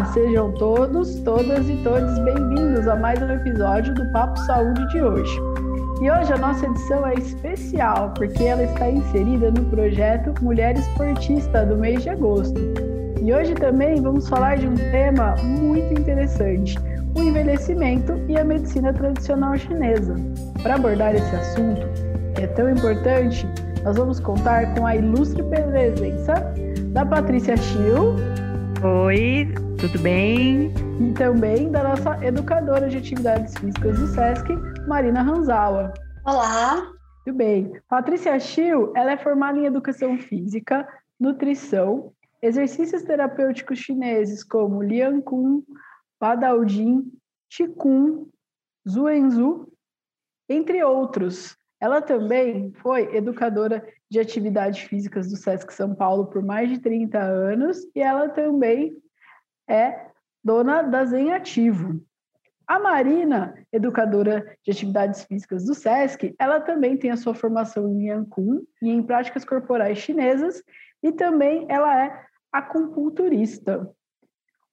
Olá, sejam todos, todas e todos bem-vindos a mais um episódio do Papo Saúde de hoje. E hoje a nossa edição é especial porque ela está inserida no projeto Mulher Esportista do mês de agosto. E hoje também vamos falar de um tema muito interessante, o envelhecimento e a medicina tradicional chinesa. Para abordar esse assunto, que é tão importante, nós vamos contar com a ilustre presença da Patrícia Schill. Oi, tudo bem? E também da nossa educadora de atividades físicas do SESC, Marina Ranzawa. Olá. Tudo bem. Patrícia Schill, ela é formada em educação física, nutrição, exercícios terapêuticos chineses como Lian Kun, Padaojin, Qigong, Zuenzu, entre outros. Ela também foi educadora de atividades físicas do SESC São Paulo por mais de 30 anos e ela também é dona da Zen Ativo. A Marina, educadora de atividades físicas do SESC, ela também tem a sua formação em Yankun e em práticas corporais chinesas e também ela é acupunturista.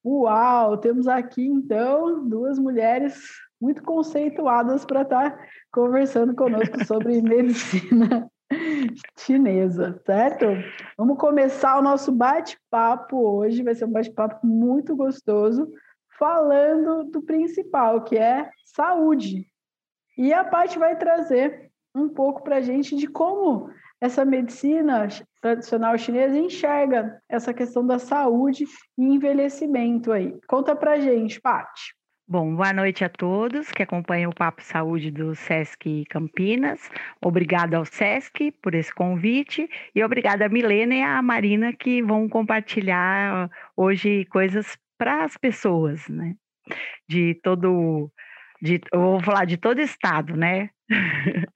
Uau, temos aqui então duas mulheres muito conceituadas para estar tá conversando conosco sobre medicina chinesa, certo? Vamos começar o nosso bate-papo hoje, vai ser um bate-papo muito gostoso, falando do principal, que é saúde. E a Paty vai trazer um pouco para a gente de como essa medicina tradicional chinesa enxerga essa questão da saúde e envelhecimento aí. Conta para gente, Paty. Bom, boa noite a todos que acompanham o Papo Saúde do SESC Campinas. Obrigada ao SESC por esse convite e obrigada a Milena e a Marina que vão compartilhar hoje coisas para as pessoas, né? De todo, de, eu vou falar de todo estado, né?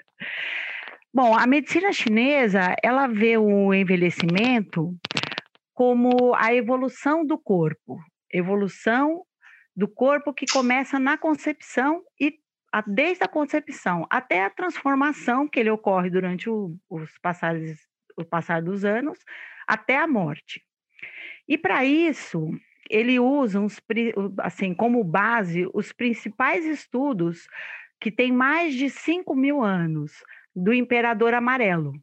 Bom, a medicina chinesa, ela vê o envelhecimento como a evolução do corpo, evolução do corpo que começa na concepção e desde a concepção até a transformação que ele ocorre durante o, os passares, o passar dos anos até a morte. E para isso, ele usa uns, assim, como base os principais estudos que têm mais de 5 mil anos, do imperador amarelo.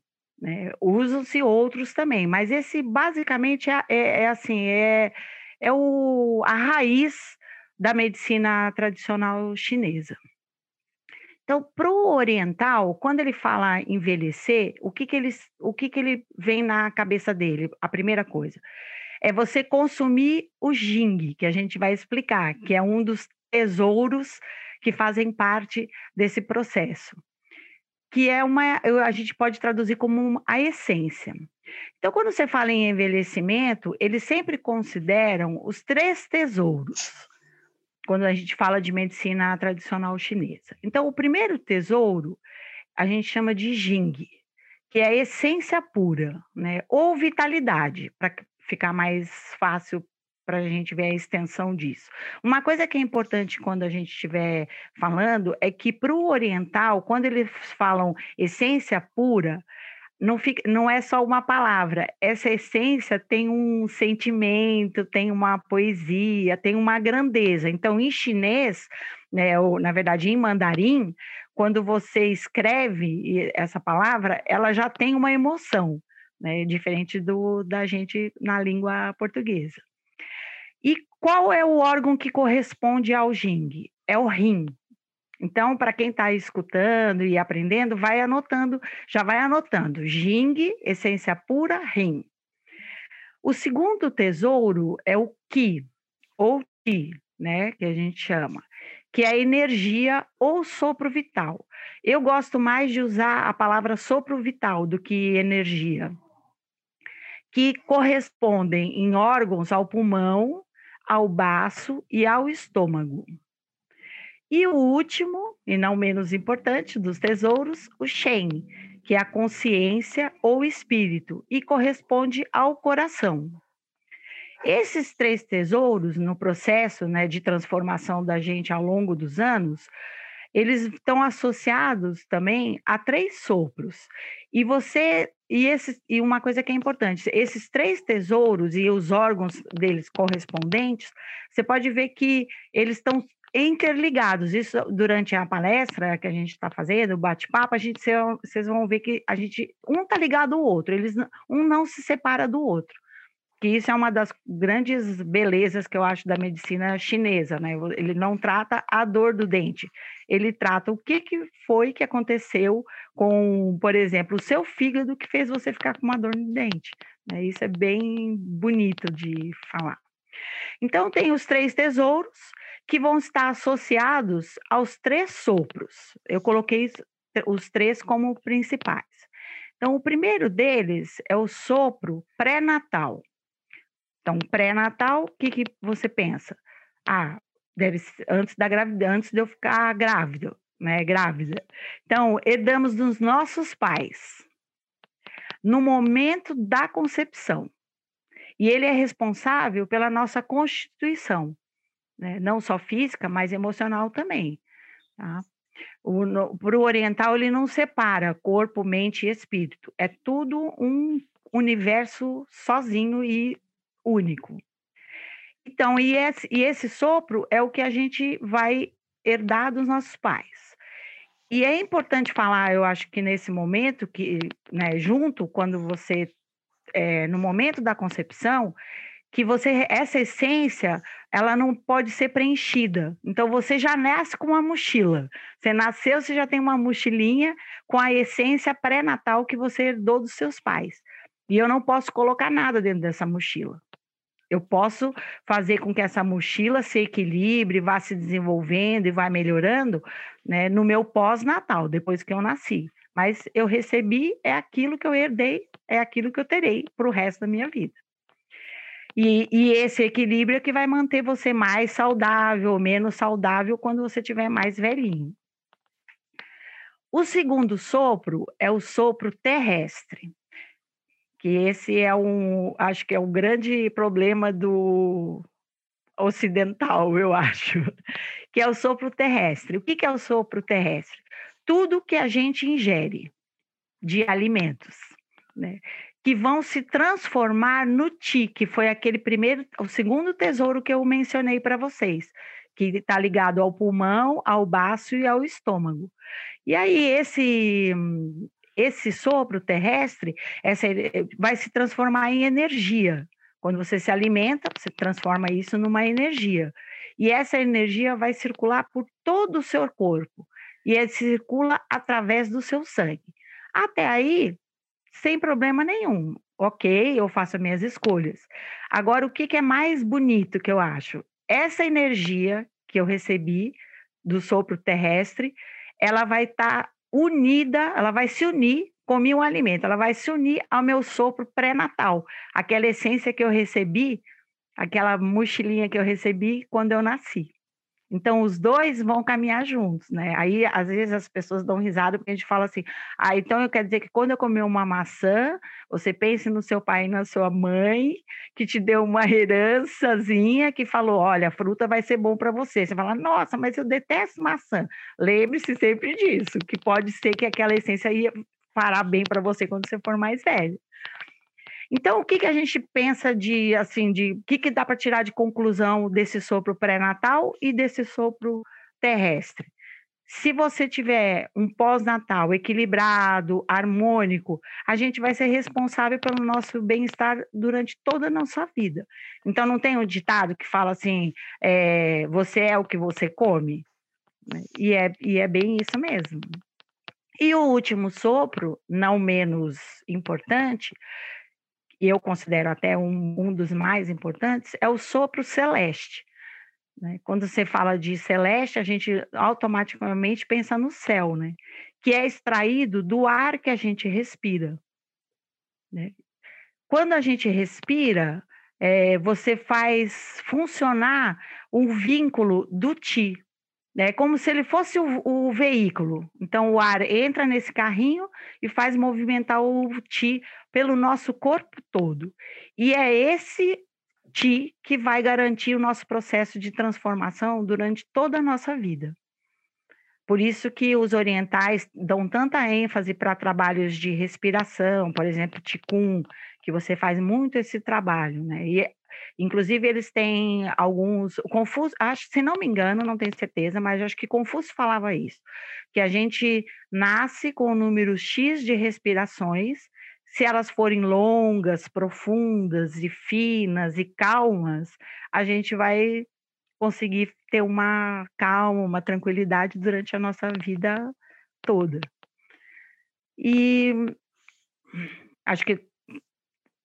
Né? Usam-se outros também, mas esse basicamente é, é, é assim, é, é o, a raiz da medicina tradicional chinesa. Então, para o oriental, quando ele fala envelhecer, o que que ele, o que que ele vem na cabeça dele? A primeira coisa é você consumir o jing, que a gente vai explicar, que é um dos tesouros que fazem parte desse processo que é uma, a gente pode traduzir como a essência. Então, quando você fala em envelhecimento, eles sempre consideram os três tesouros, quando a gente fala de medicina tradicional chinesa. Então, o primeiro tesouro a gente chama de Jing, que é a essência pura, né? ou vitalidade, para ficar mais fácil para a gente ver a extensão disso. Uma coisa que é importante quando a gente estiver falando é que para o oriental, quando eles falam essência pura, não, fica, não é só uma palavra, essa essência tem um sentimento, tem uma poesia, tem uma grandeza. Então, em chinês, né, ou na verdade em mandarim, quando você escreve essa palavra, ela já tem uma emoção, né, diferente do da gente na língua portuguesa. E qual é o órgão que corresponde ao Jing? É o rim. Então, para quem está escutando e aprendendo, vai anotando, já vai anotando. Jing, essência pura, rim. O segundo tesouro é o Qi, ou Qi, né, que a gente chama, que é energia ou sopro vital. Eu gosto mais de usar a palavra sopro vital do que energia, que correspondem em órgãos ao pulmão, ao baço e ao estômago. E o último, e não menos importante, dos tesouros, o Shen, que é a consciência ou espírito, e corresponde ao coração. Esses três tesouros, no processo né, de transformação da gente ao longo dos anos, eles estão associados também a três sopros. E você e, esse, e uma coisa que é importante, esses três tesouros e os órgãos deles correspondentes, você pode ver que eles estão interligados. Isso durante a palestra que a gente está fazendo, o bate-papo, a gente vocês vão ver que a gente um está ligado ao outro, eles um não se separa do outro que isso é uma das grandes belezas que eu acho da medicina chinesa, né? Ele não trata a dor do dente, ele trata o que, que foi que aconteceu com, por exemplo, o seu fígado que fez você ficar com uma dor no dente. Né? Isso é bem bonito de falar. Então, tem os três tesouros que vão estar associados aos três sopros. Eu coloquei os três como principais. Então, o primeiro deles é o sopro pré-natal. Então, pré-natal, o que, que você pensa? Ah, deve ser antes da gravidez, antes de eu ficar grávida, né? Grávida. Então, herdamos dos nossos pais no momento da concepção. E ele é responsável pela nossa constituição, né? não só física, mas emocional também. Tá? Para o oriental, ele não separa corpo, mente e espírito. É tudo um universo sozinho e único. Então, e esse, e esse sopro é o que a gente vai herdar dos nossos pais. E é importante falar, eu acho que nesse momento, que, né, junto, quando você, é, no momento da concepção, que você, essa essência, ela não pode ser preenchida. Então, você já nasce com uma mochila. Você nasceu, você já tem uma mochilinha com a essência pré-natal que você herdou dos seus pais. E eu não posso colocar nada dentro dessa mochila. Eu posso fazer com que essa mochila se equilibre, vá se desenvolvendo e vá melhorando né, no meu pós-natal, depois que eu nasci. Mas eu recebi, é aquilo que eu herdei, é aquilo que eu terei para o resto da minha vida. E, e, esse equilíbrio é que vai manter você mais saudável, menos saudável quando você tiver mais velhinho. O segundo sopro é o sopro terrestre que esse é um, acho que é um grande problema do ocidental, eu acho, que é o sopro terrestre. O que é o sopro terrestre? Tudo que a gente ingere de alimentos, né? Que vão se transformar no ti, que foi aquele primeiro, o segundo tesouro que eu mencionei para vocês, que está ligado ao pulmão, ao baço e ao estômago. E aí esse esse sopro terrestre essa, eh, vai se transformar em energia. Quando você se alimenta, você transforma isso numa energia. E essa energia vai circular por todo o seu corpo. E ele circula através do seu sangue. Até aí, sem problema nenhum. Ok, eu faço as minhas escolhas. Agora, o que, que é mais bonito que eu acho? Essa energia que eu recebi do sopro terrestre, ela vai estar tá unida, ela vai se unir com o alimento, ela vai se unir ao meu sopro pré-natal, aquela essência que eu recebi, aquela mochilinha que eu recebi quando eu nasci. Então, os dois vão caminhar juntos, né? Aí, às vezes, as pessoas dão risada porque a gente fala assim: ah, então eu quero dizer que quando eu comer uma maçã, você pense no seu pai e na sua mãe, que te deu uma herançazinha, que falou: olha, a fruta vai ser bom para você. Você fala: nossa, mas eu detesto maçã. Lembre-se sempre disso, que pode ser que aquela essência ia parar bem para você quando você for mais velho. Então, o que, que a gente pensa de, assim, de o que, que dá para tirar de conclusão desse sopro pré-natal e desse sopro terrestre? Se você tiver um pós-natal equilibrado, harmônico, a gente vai ser responsável pelo nosso bem-estar durante toda a nossa vida. Então, não tem um ditado que fala assim: é, você é o que você come? E é, e é bem isso mesmo. E o último sopro, não menos importante, e eu considero até um, um dos mais importantes, é o sopro celeste. Né? Quando você fala de celeste, a gente automaticamente pensa no céu, né? que é extraído do ar que a gente respira. Né? Quando a gente respira, é, você faz funcionar um vínculo do ti, né? como se ele fosse o, o, veículo. Então, o ar entra nesse carrinho e faz movimentar o ti pelo nosso corpo todo. E é esse ti que vai garantir o nosso processo de transformação durante toda a nossa vida. Por isso que os orientais dão tanta ênfase para trabalhos de respiração, por exemplo, Qigong, que você faz muito esse trabalho, né? E, inclusive, eles têm alguns. Confuso, acho, se não me engano, não tenho certeza, mas acho que Confúcio falava isso: que a gente nasce com o número X de respirações, se elas forem longas, profundas e finas e calmas, a gente vai conseguir ter uma calma, uma tranquilidade durante a nossa vida toda. E acho que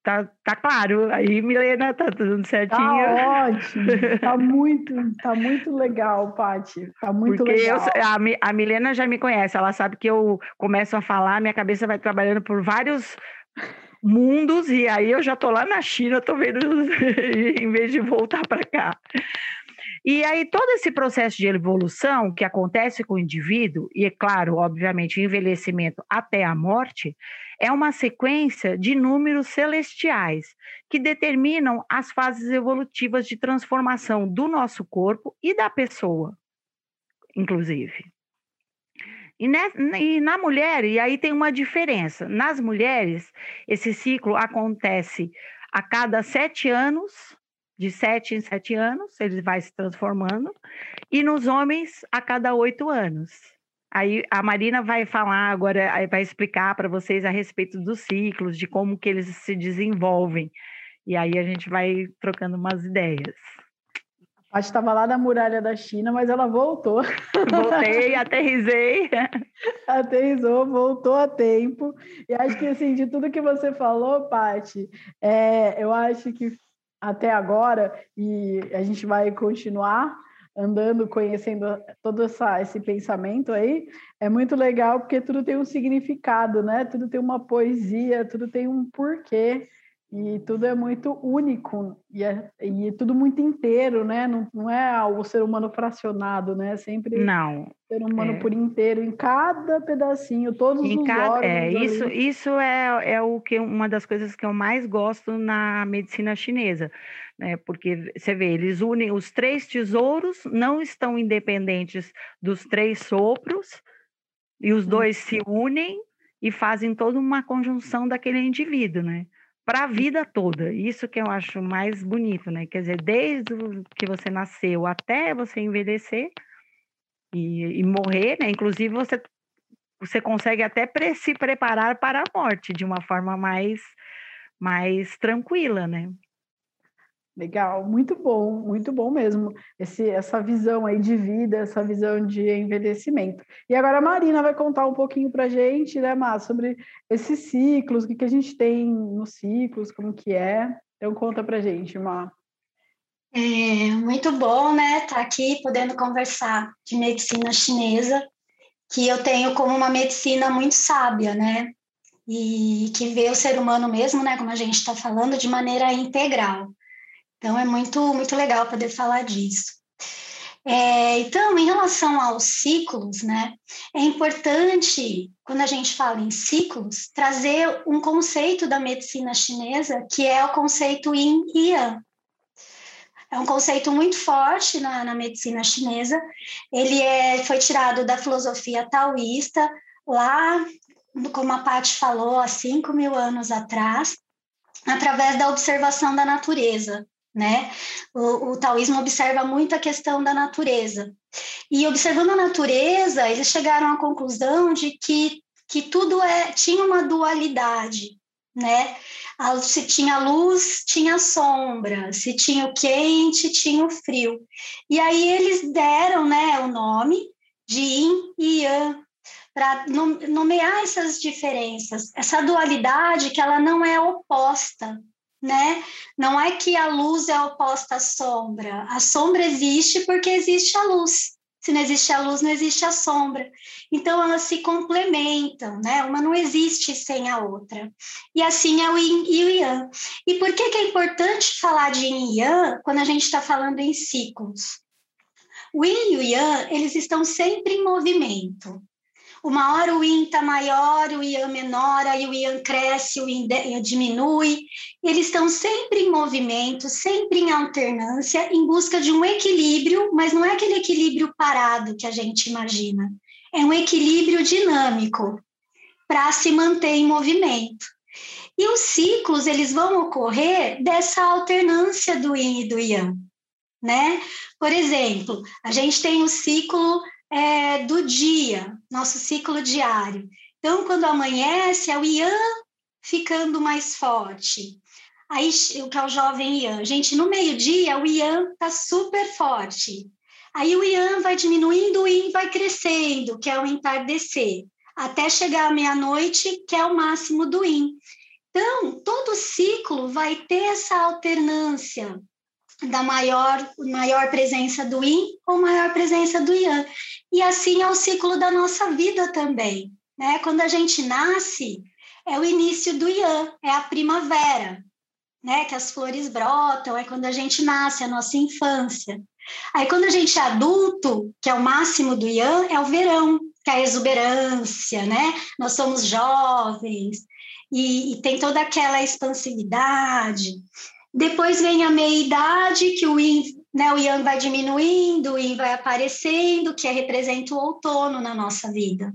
tá, tá claro. Aí, Milena, tá tudo certinho. Tá ótimo, tá muito, tá muito legal, Paty. Tá muito Porque legal. Eu, a, a Milena já me conhece, ela sabe que eu começo a falar, minha cabeça vai trabalhando por vários mundos, e aí eu já tô lá na China, tô vendo, em vez de voltar para cá. E aí, todo esse processo de evolução que acontece com o indivíduo, e é claro, obviamente, envelhecimento até a morte, é uma sequência de números celestiais que determinam as fases evolutivas de transformação do nosso corpo e da pessoa, inclusive. E na mulher, e aí tem uma diferença: nas mulheres, esse ciclo acontece a cada sete anos de sete em sete anos, ele vai se transformando, e nos homens a cada oito anos. Aí a Marina vai falar agora, vai explicar para vocês a respeito dos ciclos, de como que eles se desenvolvem. E aí a gente vai trocando umas ideias. A gente estava lá na muralha da China, mas ela voltou. Voltei, aterrisei. Aterrizou, voltou a tempo. E acho que, assim, de tudo que você falou, Paty, é, eu acho que até agora, e a gente vai continuar andando, conhecendo todo essa, esse pensamento aí, é muito legal porque tudo tem um significado, né? Tudo tem uma poesia, tudo tem um porquê. E tudo é muito único e é, e é tudo muito inteiro, né? Não, não é o ser humano fracionado, né? Sempre não. ser humano é. por inteiro, em cada pedacinho, todos em os cada, órgãos. É, isso, isso é, é o que uma das coisas que eu mais gosto na medicina chinesa, né? Porque você vê, eles unem os três tesouros, não estão independentes dos três sopros, e os dois se unem e fazem toda uma conjunção daquele indivíduo, né? Para a vida toda. Isso que eu acho mais bonito, né? Quer dizer, desde que você nasceu até você envelhecer e, e morrer, né? Inclusive você você consegue até pre se preparar para a morte de uma forma mais mais tranquila, né? Legal, muito bom, muito bom mesmo. Esse, essa visão aí de vida, essa visão de envelhecimento. E agora a Marina vai contar um pouquinho para a gente, né, Mar, sobre esses ciclos, o que, que a gente tem nos ciclos, como que é. Então conta para a gente, Mar. É muito bom, né, estar tá aqui podendo conversar de medicina chinesa, que eu tenho como uma medicina muito sábia, né, e que vê o ser humano mesmo, né, como a gente está falando, de maneira integral. Então, é muito, muito legal poder falar disso. É, então, em relação aos ciclos, né, é importante, quando a gente fala em ciclos, trazer um conceito da medicina chinesa, que é o conceito Yin e Yang. É um conceito muito forte na, na medicina chinesa. Ele é, foi tirado da filosofia taoísta, lá, como a Paty falou, há 5 mil anos atrás, através da observação da natureza né? O, o, taoísmo observa muito a questão da natureza. E observando a natureza, eles chegaram à conclusão de que, que tudo é, tinha uma dualidade, né? Se tinha luz, tinha sombra, se tinha o quente, tinha o frio. E aí eles deram, né, o nome de Yin e Yang para nomear essas diferenças, essa dualidade que ela não é oposta, né? Não é que a luz é oposta à sombra. A sombra existe porque existe a luz. Se não existe a luz, não existe a sombra. Então elas se complementam, né? Uma não existe sem a outra. E assim é o yin e o yang. E por que, que é importante falar de yin e yang quando a gente está falando em ciclos? O yin e o yang, eles estão sempre em movimento. Uma hora o yin está maior, o yang menor, aí o yang cresce, o yin diminui. Eles estão sempre em movimento, sempre em alternância, em busca de um equilíbrio, mas não é aquele equilíbrio parado que a gente imagina. é um equilíbrio dinâmico para se manter em movimento. E os ciclos, eles vão ocorrer dessa alternância do yin e do yang, né? Por exemplo, a gente tem o ciclo é, do dia, nosso ciclo diário. Então, quando amanhece, é o yang ficando mais forte. Aí, o que é o jovem Ian? Gente, no meio-dia, o Ian está super forte. Aí o Ian vai diminuindo, Yin vai crescendo, que é o entardecer, até chegar à meia-noite, que é o máximo do Yin. Então, todo ciclo vai ter essa alternância da maior, maior presença do Yin ou maior presença do Yang. E assim é o ciclo da nossa vida também. Né? Quando a gente nasce, é o início do Yang, é a primavera né? Que as flores brotam, é quando a gente nasce, a nossa infância. Aí quando a gente é adulto, que é o máximo do Yan, é o verão, que é a exuberância, né? Nós somos jovens e, e tem toda aquela expansividade. Depois vem a meia-idade, que o Yin, né, o Yang vai diminuindo, o Yin vai aparecendo, que é, representa o outono na nossa vida.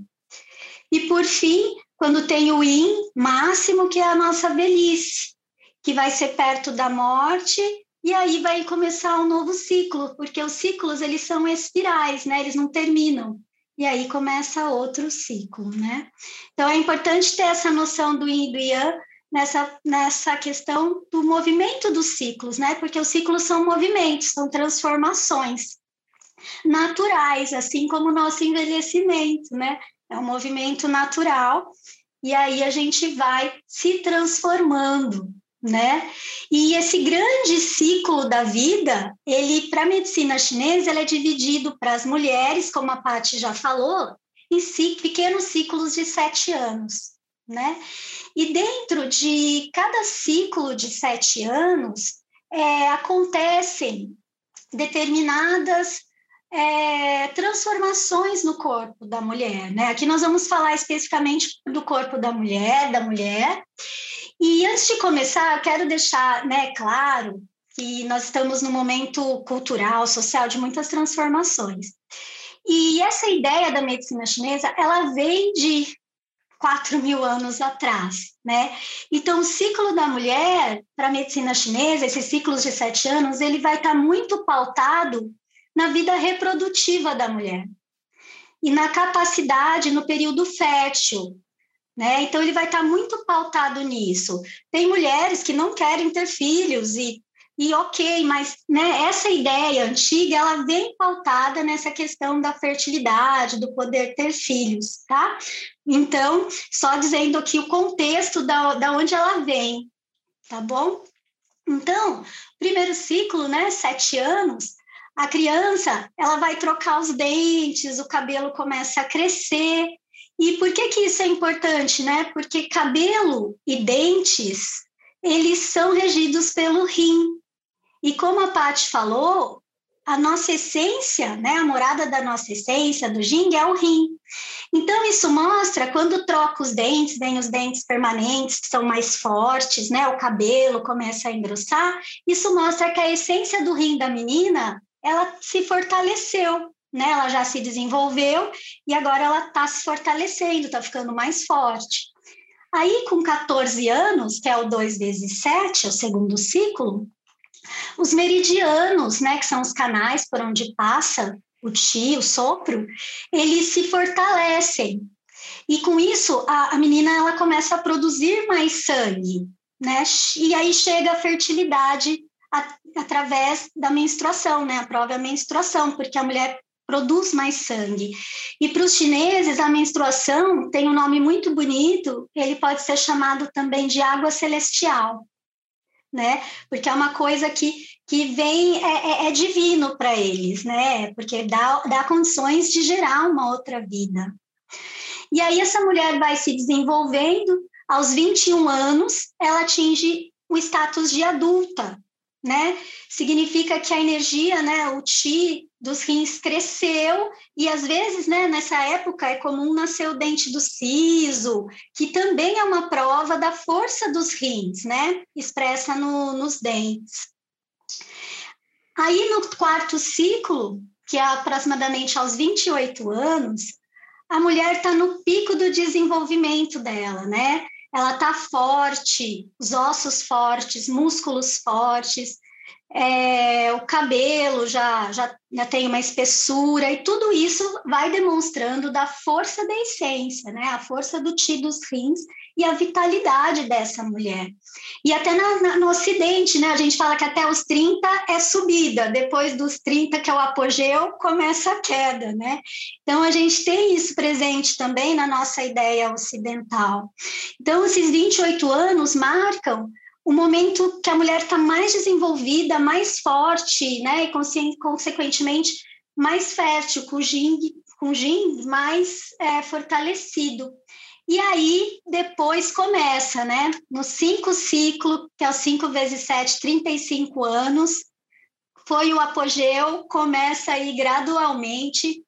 E por fim, quando tem o Yin máximo, que é a nossa velhice, que vai ser perto da morte e aí vai começar um novo ciclo, porque os ciclos eles são espirais, né? Eles não terminam. E aí começa outro ciclo, né? Então é importante ter essa noção do yin e do yang nessa, nessa questão do movimento dos ciclos, né? Porque os ciclos são movimentos, são transformações naturais, assim como o nosso envelhecimento, né? É um movimento natural e aí a gente vai se transformando, né? E esse grande ciclo da vida, ele para a medicina chinesa, ele é dividido para as mulheres, como a Paty já falou, em pequenos ciclos de sete anos, né? E dentro de cada ciclo de sete anos é, acontecem determinadas é, transformações no corpo da mulher, né? Aqui nós vamos falar especificamente do corpo da mulher, da mulher, e antes de começar, eu quero deixar né, claro que nós estamos num momento cultural, social de muitas transformações. E essa ideia da medicina chinesa, ela vem de 4 mil anos atrás, né? Então, o ciclo da mulher para a medicina chinesa, esses ciclos de sete anos, ele vai estar tá muito pautado na vida reprodutiva da mulher e na capacidade no período fértil, né? Então, ele vai estar muito pautado nisso. Tem mulheres que não querem ter filhos e, e ok, mas né, essa ideia antiga, ela vem pautada nessa questão da fertilidade, do poder ter filhos, tá? Então, só dizendo aqui o contexto da, da onde ela vem, tá bom? Então, primeiro ciclo, né, sete anos, a criança, ela vai trocar os dentes, o cabelo começa a crescer, e por que, que isso é importante, né? Porque cabelo e dentes, eles são regidos pelo rim. E como a Paty falou, a nossa essência, né, a morada da nossa essência, do Jing, é o rim. Então, isso mostra, quando troca os dentes, vem os dentes permanentes, que são mais fortes, né, o cabelo começa a engrossar, isso mostra que a essência do rim da menina, ela se fortaleceu, né? Ela já se desenvolveu e agora ela está se fortalecendo, está ficando mais forte. Aí, com 14 anos, que é o 2 vezes 7, é o segundo ciclo, os meridianos, né, que são os canais por onde passa o chi, o sopro, eles se fortalecem. E com isso, a, a menina ela começa a produzir mais sangue, né? E aí chega a fertilidade a, através da menstruação, né? A prova é a menstruação, porque a mulher produz mais sangue. E para os chineses, a menstruação tem um nome muito bonito, ele pode ser chamado também de água celestial, né? Porque é uma coisa que, que vem, é, é, é divino para eles, né? Porque dá, dá condições de gerar uma outra vida. E aí essa mulher vai se desenvolvendo, aos 21 anos, ela atinge o status de adulta, né? Significa que a energia, né, o chi dos rins cresceu e às vezes, né, nessa época é comum nascer o dente do siso, que também é uma prova da força dos rins, né, expressa no, nos dentes. Aí no quarto ciclo, que é aproximadamente aos 28 anos, a mulher está no pico do desenvolvimento dela, né? Ela está forte, os ossos fortes, músculos fortes, é, o cabelo já, já, já tem uma espessura, e tudo isso vai demonstrando da força da essência, né? A força do ti dos rins e a vitalidade dessa mulher. E até na, na, no Ocidente, né? A gente fala que até os 30 é subida, depois dos 30, que é o apogeu, começa a queda, né? Então a gente tem isso presente também na nossa ideia ocidental. Então, esses 28 anos marcam o momento que a mulher está mais desenvolvida, mais forte, né, e consequentemente mais fértil, com o yin, com o mais é, fortalecido. E aí, depois começa, né? No cinco ciclo, que é o 5 vezes 7, 35 anos, foi o apogeu, começa aí gradualmente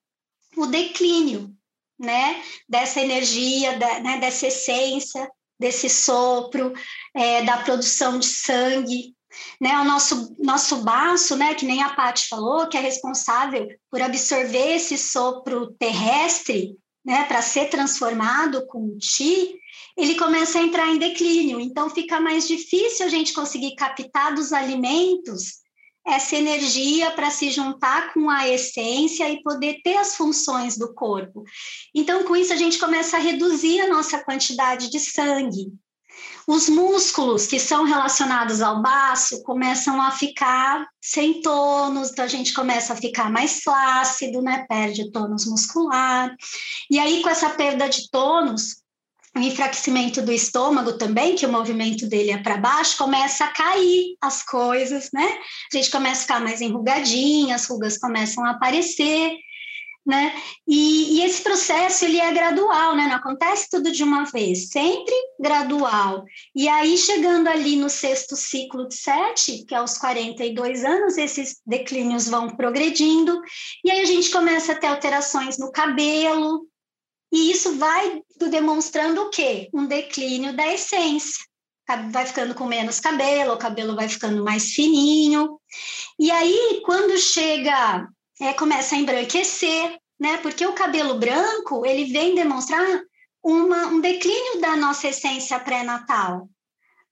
o declínio, né? Dessa energia, da, né? dessa essência, desse sopro, é, da produção de sangue, né, o nosso, nosso baço, né, que nem a Paty falou, que é responsável por absorver esse sopro terrestre, né, para ser transformado com Ti, ele começa a entrar em declínio. Então, fica mais difícil a gente conseguir captar dos alimentos essa energia para se juntar com a essência e poder ter as funções do corpo. Então, com isso, a gente começa a reduzir a nossa quantidade de sangue. Os músculos que são relacionados ao baço começam a ficar sem tônus, então a gente começa a ficar mais flácido, né? Perde tônus muscular. E aí, com essa perda de tônus, o enfraquecimento do estômago também, que o movimento dele é para baixo, começa a cair as coisas, né? A gente começa a ficar mais enrugadinha, as rugas começam a aparecer, né? E, e, esse processo ele é gradual, né? Não acontece tudo de uma vez, sempre gradual. E aí, chegando ali no sexto ciclo de sete, que é aos 42 anos, esses declínios vão progredindo, e aí a gente começa a ter alterações no cabelo, e isso vai demonstrando o quê? Um declínio da essência. Vai ficando com menos cabelo, o cabelo vai ficando mais fininho. E aí, quando chega, é, começa a embranquecer, né? Porque o cabelo branco, ele vem demonstrar uma, um declínio da nossa essência pré-natal,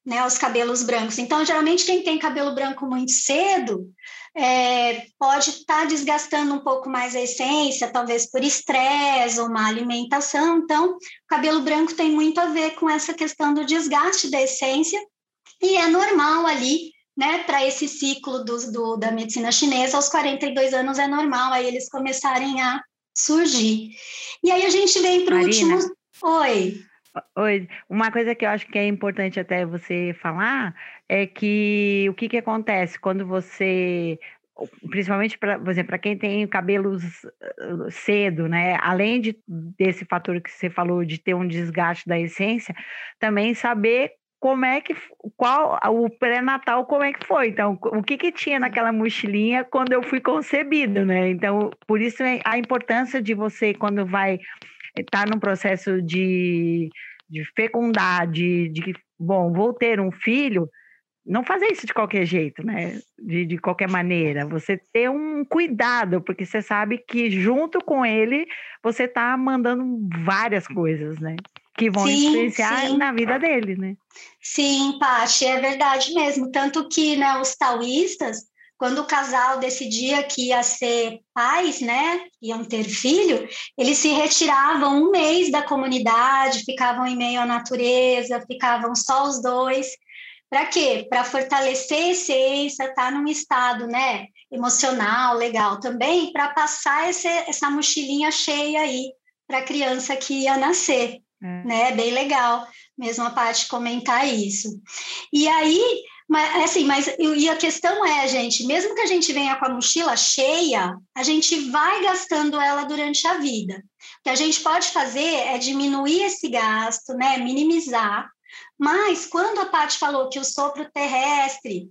né? Os cabelos brancos. Então, geralmente, quem tem cabelo branco muito cedo, é, pode estar tá desgastando um pouco mais a essência, talvez por estresse ou má alimentação. Então, o cabelo branco tem muito a ver com essa questão do desgaste da essência, e é normal ali, né, para esse ciclo do, do, da medicina chinesa, aos 42 anos é normal aí eles começarem a surgir. E aí a gente vem para o último. Oi. Oi, uma coisa que eu acho que é importante até você falar é que o que, que acontece quando você, principalmente para, exemplo, para quem tem cabelos cedo, né? Além de, desse fator que você falou de ter um desgaste da essência, também saber como é que qual o pré-natal como é que foi então o que que tinha naquela mochilinha quando eu fui concebido né então por isso é a importância de você quando vai estar tá num processo de, de fecundar de, de bom vou ter um filho não fazer isso de qualquer jeito, né? De, de qualquer maneira. Você ter um cuidado, porque você sabe que junto com ele você está mandando várias coisas, né? Que vão sim, influenciar sim. na vida dele, né? Sim, Paty, é verdade mesmo. Tanto que né, os taoístas, quando o casal decidia que ia ser pais, né, iam ter filho, eles se retiravam um mês da comunidade, ficavam em meio à natureza, ficavam só os dois para quê? Para fortalecer a essência, estar tá num estado né, emocional, legal também, para passar esse, essa mochilinha cheia aí para a criança que ia nascer. É. Né? Bem legal mesmo a parte comentar isso. E aí, mas, assim, mas e a questão é, gente, mesmo que a gente venha com a mochila cheia, a gente vai gastando ela durante a vida. O que a gente pode fazer é diminuir esse gasto, né? Minimizar mas quando a Paty falou que o sopro terrestre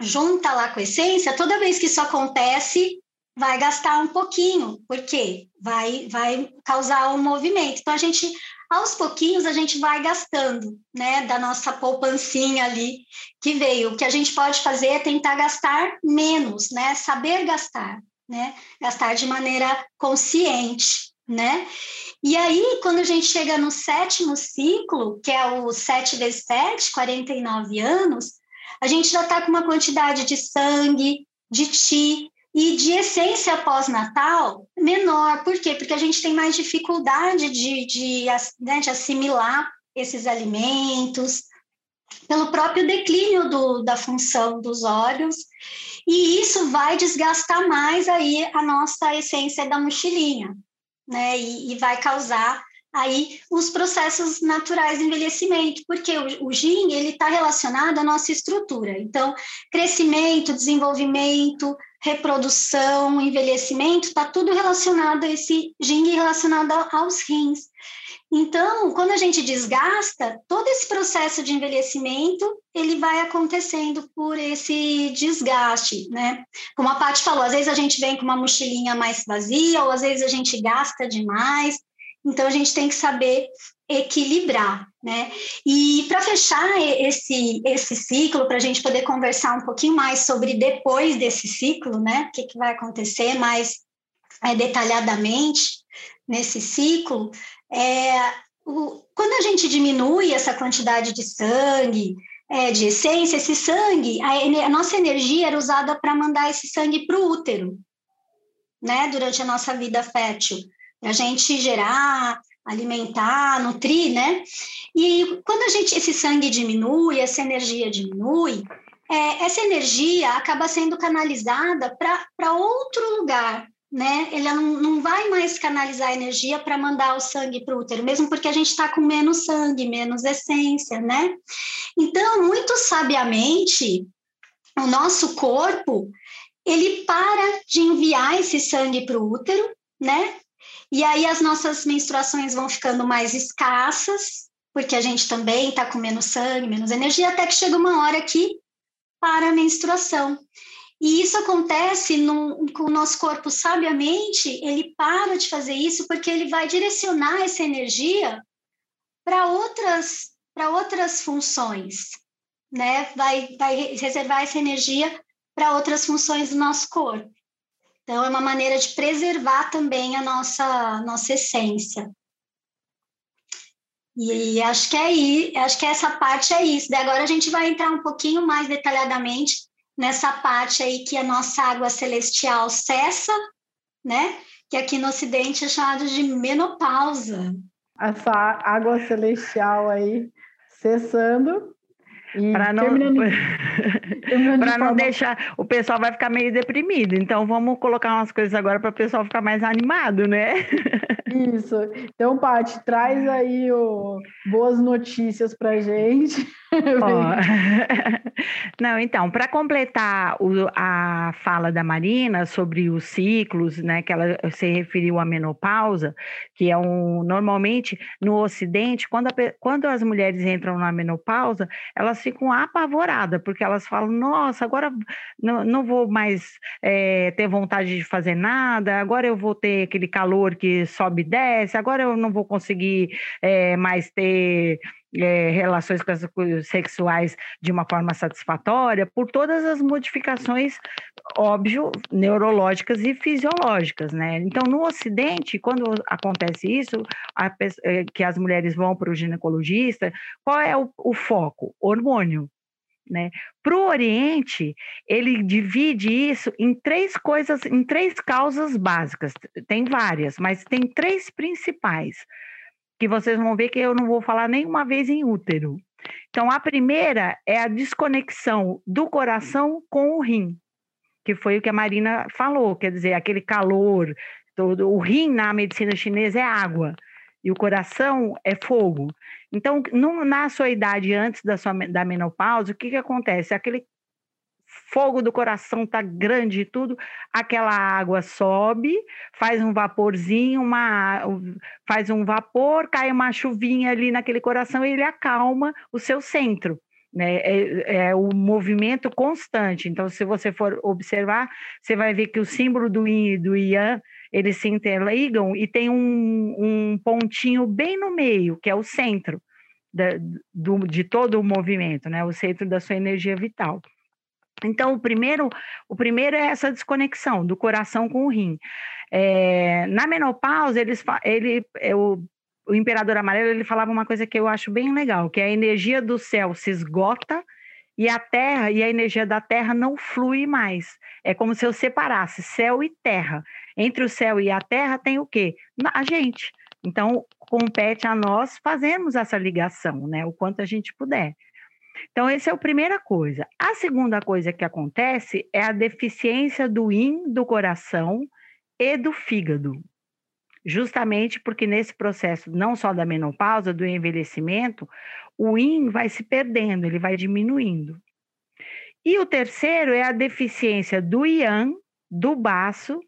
junta lá com a essência, toda vez que isso acontece, vai gastar um pouquinho, porque vai vai causar um movimento. Então a gente aos pouquinhos a gente vai gastando, né, da nossa poupancinha ali que veio. O que a gente pode fazer é tentar gastar menos, né, saber gastar, né, gastar de maneira consciente né? E aí, quando a gente chega no sétimo ciclo, que é o 7 vezes 7, 49 anos, a gente já está com uma quantidade de sangue, de ti e de essência pós-natal menor. Por quê? Porque a gente tem mais dificuldade de, de, né, de assimilar esses alimentos, pelo próprio declínio do, da função dos órgãos, e isso vai desgastar mais aí a nossa essência da mochilinha, né? E, e vai causar aí os processos naturais de envelhecimento, porque o, o GIN ele está relacionado à nossa estrutura. Então, crescimento, desenvolvimento, reprodução, envelhecimento, está tudo relacionado a esse GIN relacionado aos rins. Então, quando a gente desgasta, todo esse processo de envelhecimento, ele vai acontecendo por esse desgaste, né? Como a Paty falou, às vezes a gente vem com uma mochilinha mais vazia, ou às vezes a gente gasta demais, então a gente tem que saber equilibrar, né? E para fechar esse, esse ciclo, para a gente poder conversar um pouquinho mais sobre depois desse ciclo, né? O que, que vai acontecer mais é, detalhadamente nesse ciclo, é, o, quando a gente diminui essa quantidade de sangue, é, de essência, esse sangue, a, a nossa energia era usada para mandar esse sangue para o útero, né? Durante a nossa vida fértil a gente gerar, alimentar, nutrir, né? E quando a gente esse sangue diminui, essa energia diminui, é, essa energia acaba sendo canalizada para outro lugar, né? Ele não, não vai mais canalizar a energia para mandar o sangue para o útero, mesmo porque a gente está com menos sangue, menos essência, né? Então, muito sabiamente, o nosso corpo ele para de enviar esse sangue para o útero, né? E aí as nossas menstruações vão ficando mais escassas, porque a gente também está com menos sangue, menos energia, até que chega uma hora que para a menstruação. E isso acontece no, com o nosso corpo sabiamente, ele para de fazer isso porque ele vai direcionar essa energia para outras, para outras funções, né? Vai, vai reservar essa energia para outras funções do nosso corpo. Então, é uma maneira de preservar também a nossa, nossa essência. E acho que é aí, acho que essa parte é isso. Daí agora a gente vai entrar um pouquinho mais detalhadamente nessa parte aí que a nossa água celestial cessa, né? Que aqui no Ocidente é chamado de menopausa. Essa água celestial aí cessando para não, para não deixar, o pessoal vai ficar meio deprimido. Então vamos colocar umas coisas agora para o pessoal ficar mais animado, né? Isso. Então, Paty, traz aí o... boas notícias para gente. Não, então, para completar o, a fala da Marina sobre os ciclos, né, que ela se referiu à menopausa, que é um normalmente no Ocidente, quando, a, quando as mulheres entram na menopausa, elas ficam apavoradas, porque elas falam: nossa, agora não, não vou mais é, ter vontade de fazer nada, agora eu vou ter aquele calor que sobe e desce, agora eu não vou conseguir é, mais ter é, relações sexuais de uma forma satisfatória, por todas as modificações, óbvio, neurológicas e fisiológicas, né? Então, no Ocidente, quando acontece isso, a, é, que as mulheres vão para o ginecologista, qual é o, o foco? Hormônio. Né? Para o Oriente, ele divide isso em três coisas, em três causas básicas. Tem várias, mas tem três principais que vocês vão ver que eu não vou falar nenhuma vez em útero. Então, a primeira é a desconexão do coração com o rim, que foi o que a Marina falou, quer dizer, aquele calor, todo, o rim na medicina chinesa é água e o coração é fogo. Então, no, na sua idade antes da, sua, da menopausa, o que, que acontece? Aquele fogo do coração tá grande e tudo, aquela água sobe, faz um vaporzinho, uma, faz um vapor, cai uma chuvinha ali naquele coração e ele acalma o seu centro. Né? É, é o movimento constante. Então, se você for observar, você vai ver que o símbolo do Yin e do Yang eles se interligam e tem um, um pontinho bem no meio, que é o centro de todo o movimento, né? o centro da sua energia vital. Então, o primeiro, o primeiro é essa desconexão do coração com o rim. É, na menopausa, eles, ele, é, o, o imperador amarelo ele falava uma coisa que eu acho bem legal, que a energia do céu se esgota e a terra e a energia da terra não flui mais. É como se eu separasse céu e terra. Entre o céu e a terra tem o quê? A gente. Então, compete a nós fazermos essa ligação, né? O quanto a gente puder. Então, essa é a primeira coisa. A segunda coisa que acontece é a deficiência do yin do coração e do fígado. Justamente porque nesse processo, não só da menopausa, do envelhecimento, o yin vai se perdendo, ele vai diminuindo. E o terceiro é a deficiência do yang, do baço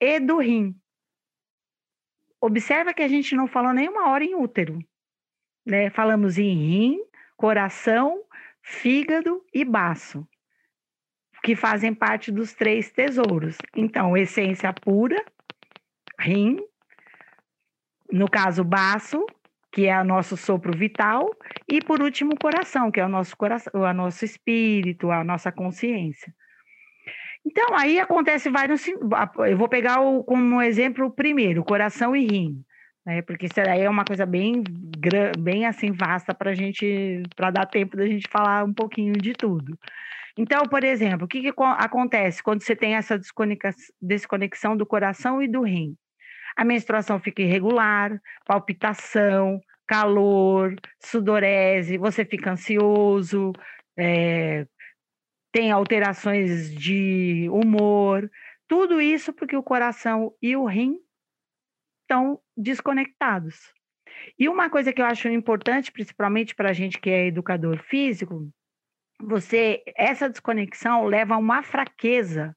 e do rim. Observa que a gente não falou nenhuma hora em útero. Né? Falamos em rim, coração, fígado e baço, que fazem parte dos três tesouros. Então, essência pura, rim, no caso, baço, que é o nosso sopro vital, e por último, coração, que é o nosso coração, o nosso espírito, a nossa consciência. Então, aí acontece vários. Eu vou pegar o, como exemplo o primeiro, coração e rim né? Porque isso aí é uma coisa bem, bem assim vasta para gente, para dar tempo da gente falar um pouquinho de tudo. Então, por exemplo, o que, que acontece quando você tem essa desconexão do coração e do rim? A menstruação fica irregular, palpitação, calor, sudorese, você fica ansioso, é, tem alterações de humor, tudo isso porque o coração e o rim estão desconectados. E uma coisa que eu acho importante, principalmente para a gente que é educador físico, você essa desconexão leva a uma fraqueza.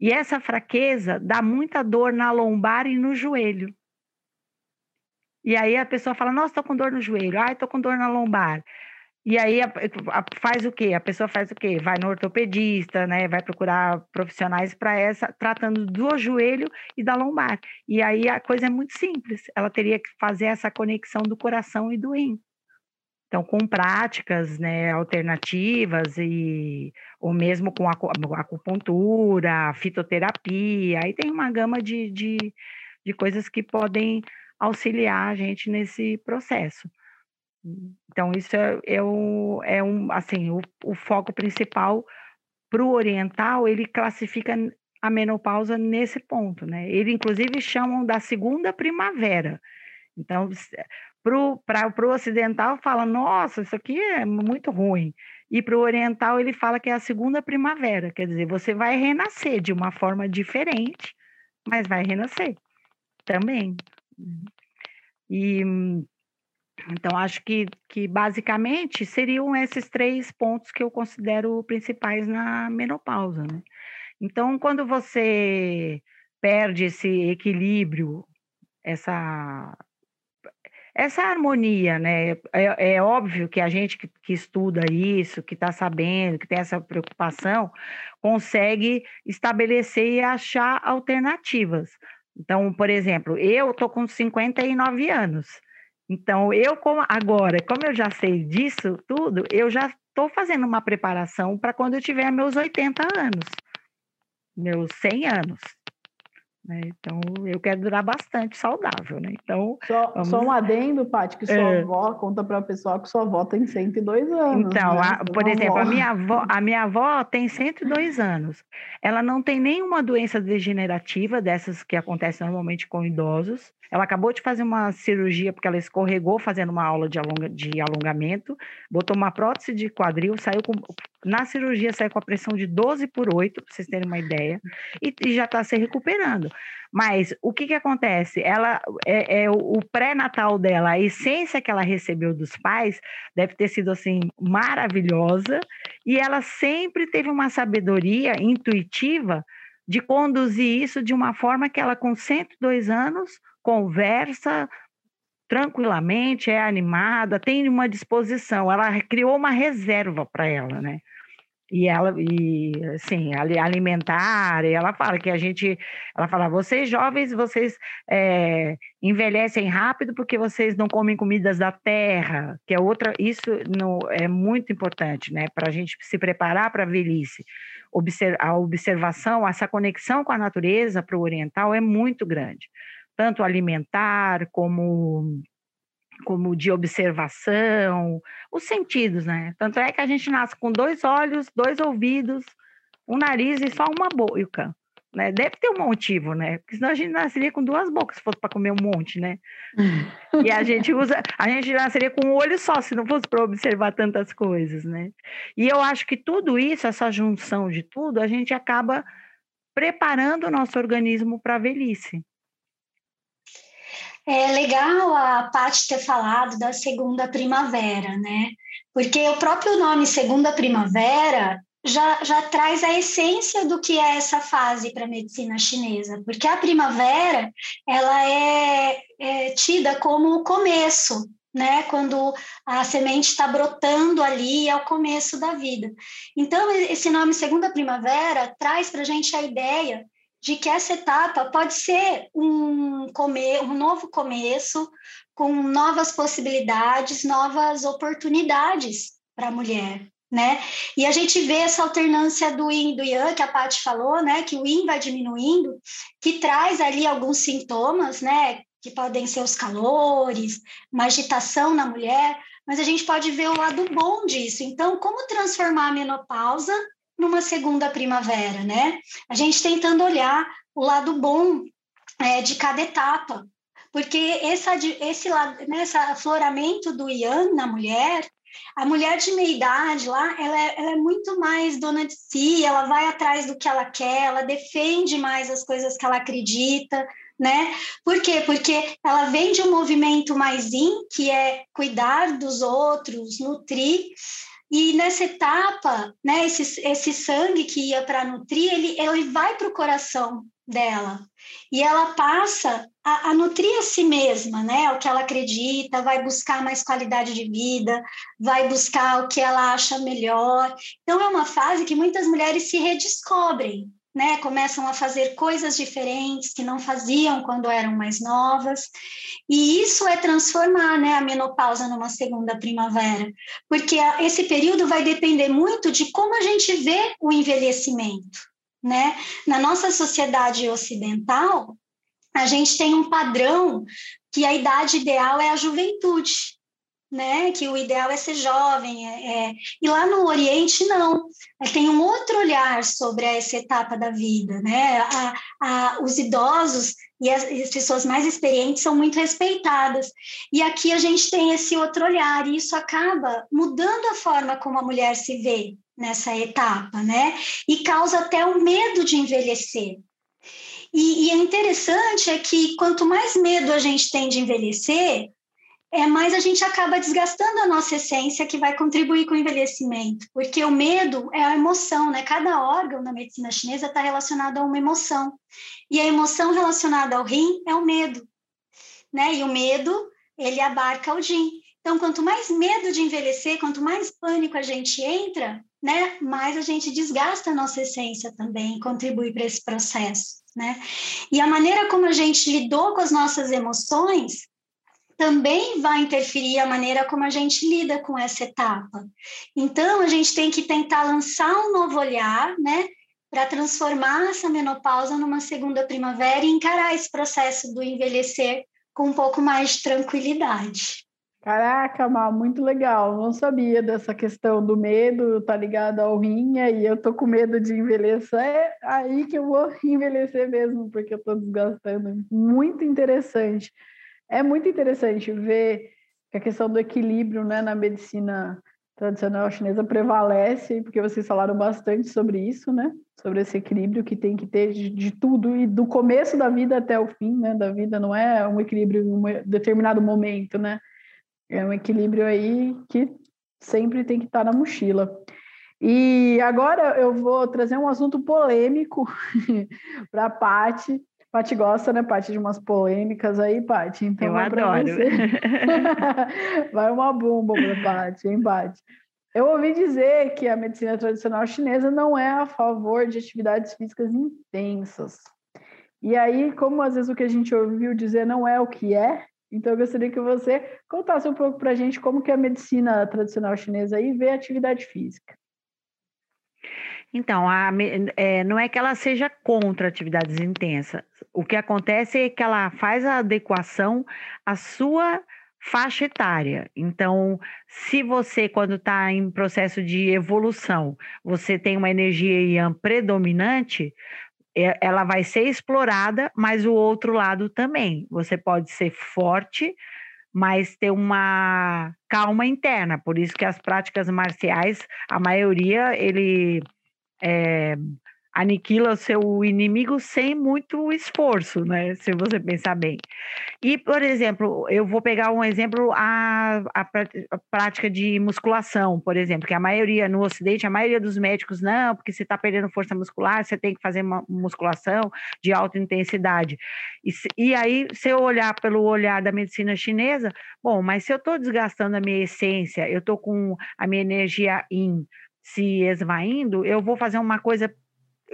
E essa fraqueza dá muita dor na lombar e no joelho. E aí a pessoa fala: "Nossa, estou com dor no joelho. Ai, estou com dor na lombar". E aí a, a, faz o quê? A pessoa faz o quê? Vai no ortopedista, né? Vai procurar profissionais para essa, tratando do joelho e da lombar. E aí a coisa é muito simples. Ela teria que fazer essa conexão do coração e do rim. Então, com práticas né, alternativas e ou mesmo com acupuntura, fitoterapia, aí tem uma gama de, de, de coisas que podem auxiliar a gente nesse processo. Então, isso é, é, o, é um, assim, o, o foco principal para o oriental, ele classifica a menopausa nesse ponto, né? Ele, inclusive, chamam da segunda primavera. Então, para o ocidental, fala, nossa, isso aqui é muito ruim. E para o oriental, ele fala que é a segunda primavera, quer dizer, você vai renascer de uma forma diferente, mas vai renascer também. E então, acho que, que basicamente seriam esses três pontos que eu considero principais na menopausa, né? Então, quando você perde esse equilíbrio, essa, essa harmonia, né? É, é óbvio que a gente que, que estuda isso, que está sabendo, que tem essa preocupação, consegue estabelecer e achar alternativas. Então, por exemplo, eu estou com 59 anos. Então, eu como agora, como eu já sei disso tudo, eu já estou fazendo uma preparação para quando eu tiver meus 80 anos, meus 100 anos. Né? Então, eu quero durar bastante saudável, né? Então, só, vamos... só um adendo, Paty, que sua é. avó, conta para o pessoal que sua avó tem 102 anos. Então, né? a, por exemplo, a minha, avó, a minha avó tem 102 anos. Ela não tem nenhuma doença degenerativa, dessas que acontecem normalmente com idosos. Ela acabou de fazer uma cirurgia porque ela escorregou fazendo uma aula de, alonga, de alongamento, botou uma prótese de quadril, saiu com. Na cirurgia saiu com a pressão de 12 por 8, para vocês terem uma ideia, e, e já está se recuperando. Mas o que, que acontece? Ela é, é o pré-natal dela, a essência que ela recebeu dos pais deve ter sido assim maravilhosa, e ela sempre teve uma sabedoria intuitiva de conduzir isso de uma forma que ela, com 102 anos, conversa tranquilamente, é animada, tem uma disposição. Ela criou uma reserva para ela, né? E ela, e assim, alimentar, e ela fala que a gente, ela fala, vocês jovens, vocês é, envelhecem rápido porque vocês não comem comidas da terra, que é outra, isso não, é muito importante, né, para a gente se preparar para a velhice. a observação, essa conexão com a natureza para o oriental é muito grande, tanto alimentar como como de observação, os sentidos, né? Tanto é que a gente nasce com dois olhos, dois ouvidos, um nariz e só uma boca, né? Deve ter um motivo, né? Porque senão a gente nasceria com duas bocas se fosse para comer um monte, né? e a gente usa, a gente nasceria com um olho só se não fosse para observar tantas coisas, né? E eu acho que tudo isso, essa junção de tudo, a gente acaba preparando o nosso organismo para a velhice. É legal a Paty ter falado da segunda primavera, né? Porque o próprio nome segunda primavera já, já traz a essência do que é essa fase para a medicina chinesa, porque a primavera ela é, é tida como o começo, né? Quando a semente está brotando ali é o começo da vida. Então esse nome segunda primavera traz para a gente a ideia de que essa etapa pode ser um, come, um novo começo, com novas possibilidades, novas oportunidades para a mulher. Né? E a gente vê essa alternância do yin do yang, que a Paty falou, né? Que o yin vai diminuindo, que traz ali alguns sintomas, né? Que podem ser os calores, uma agitação na mulher, mas a gente pode ver o lado bom disso. Então, como transformar a menopausa numa segunda primavera, né? A gente tentando olhar o lado bom é, de cada etapa, porque essa, esse lado, né, esse afloramento do Yang na mulher, a mulher de meia idade lá, ela é, ela é, muito mais dona de si, ela vai atrás do que ela quer, ela defende mais as coisas que ela acredita, né? Por quê? Porque ela vem de um movimento mais in, que é cuidar dos outros, nutrir, e nessa etapa, né, esse, esse sangue que ia para nutrir, ele, ele vai para o coração dela. E ela passa a, a, nutrir a si mesma, né? O que ela acredita, vai buscar mais qualidade de vida, vai buscar o que ela acha melhor. Então, é uma fase que muitas mulheres se redescobrem, né, começam a fazer coisas diferentes que não faziam quando eram mais novas. E isso é transformar né, a menopausa numa segunda primavera, porque esse período vai depender muito de como a gente vê o envelhecimento. Né? Na nossa sociedade ocidental, a gente tem um padrão que a idade ideal é a juventude né? Que o ideal é ser jovem. É, é... E lá no Oriente, não. É, tem um outro olhar sobre essa etapa da vida, né? A, a, os idosos e as, as, pessoas mais experientes são muito respeitadas. E aqui a gente tem esse outro olhar, e isso acaba mudando a forma como a mulher se vê nessa etapa, né? E causa até o medo de envelhecer. E, e é interessante é que quanto mais medo a gente tem de envelhecer, é, mas a gente acaba desgastando a nossa essência que vai contribuir com o envelhecimento, porque o medo é a emoção, né? Cada órgão na medicina chinesa está relacionado a uma emoção, e a emoção relacionada ao rim é o medo, né? E o medo, ele abarca o Jin. Então, quanto mais medo de envelhecer, quanto mais pânico a gente entra, né? Mais a gente desgasta a nossa essência também, contribui para esse processo, né? E a maneira como a gente lidou com as nossas emoções também vai interferir a maneira como a gente lida com essa etapa. Então, a gente tem que tentar lançar um novo olhar, né, para transformar essa menopausa numa segunda primavera e encarar esse processo do envelhecer com um pouco mais de tranquilidade. Caraca, Mal, muito legal. Não sabia dessa questão do medo, tá ligado ao rim, e eu tô com medo de envelhecer. É aí que eu vou envelhecer mesmo, porque eu tô desgastando. Muito interessante é muito interessante ver que a questão do equilíbrio né, na medicina tradicional chinesa prevalece, porque vocês falaram bastante sobre isso, né? Sobre esse equilíbrio que tem que ter de, de, tudo e do começo da vida até o fim, né? Da vida não é um equilíbrio em um determinado momento, né? É um equilíbrio aí que sempre tem que estar na mochila. E agora eu vou trazer um assunto polêmico para a Paty, Paty gosta, né, Paty, de umas polêmicas aí, Paty? Então Eu adoro. vai uma bomba para Paty, hein, Paty? Eu ouvi dizer que a medicina tradicional chinesa não é a favor de atividades físicas intensas. E aí, como às vezes o que a gente ouviu dizer não é o que é, então eu gostaria que você contasse um pouco para a gente como que a medicina tradicional chinesa aí vê a atividade física. Então, a, é, não é que ela seja contra atividades intensas. O que acontece é que ela faz a adequação à sua faixa etária. Então, se você, quando está em processo de evolução, você tem uma energia Yang predominante, é, ela vai ser explorada, mas o outro lado também. Você pode ser forte, mas ter uma calma interna. Por isso que as práticas marciais, a maioria, ele é, aniquila seu inimigo sem muito esforço, né? Se você pensar bem. E, por exemplo, eu vou pegar um exemplo, a, a, a, prática de musculação, por exemplo, que a maioria, no Ocidente, a maioria dos médicos, não, porque você está perdendo força muscular, você tem que fazer uma musculação de alta intensidade. E, e aí, se eu olhar pelo olhar da medicina chinesa, bom, mas se eu estou desgastando a minha essência, eu estou com a minha energia in se esvaindo, eu vou fazer uma coisa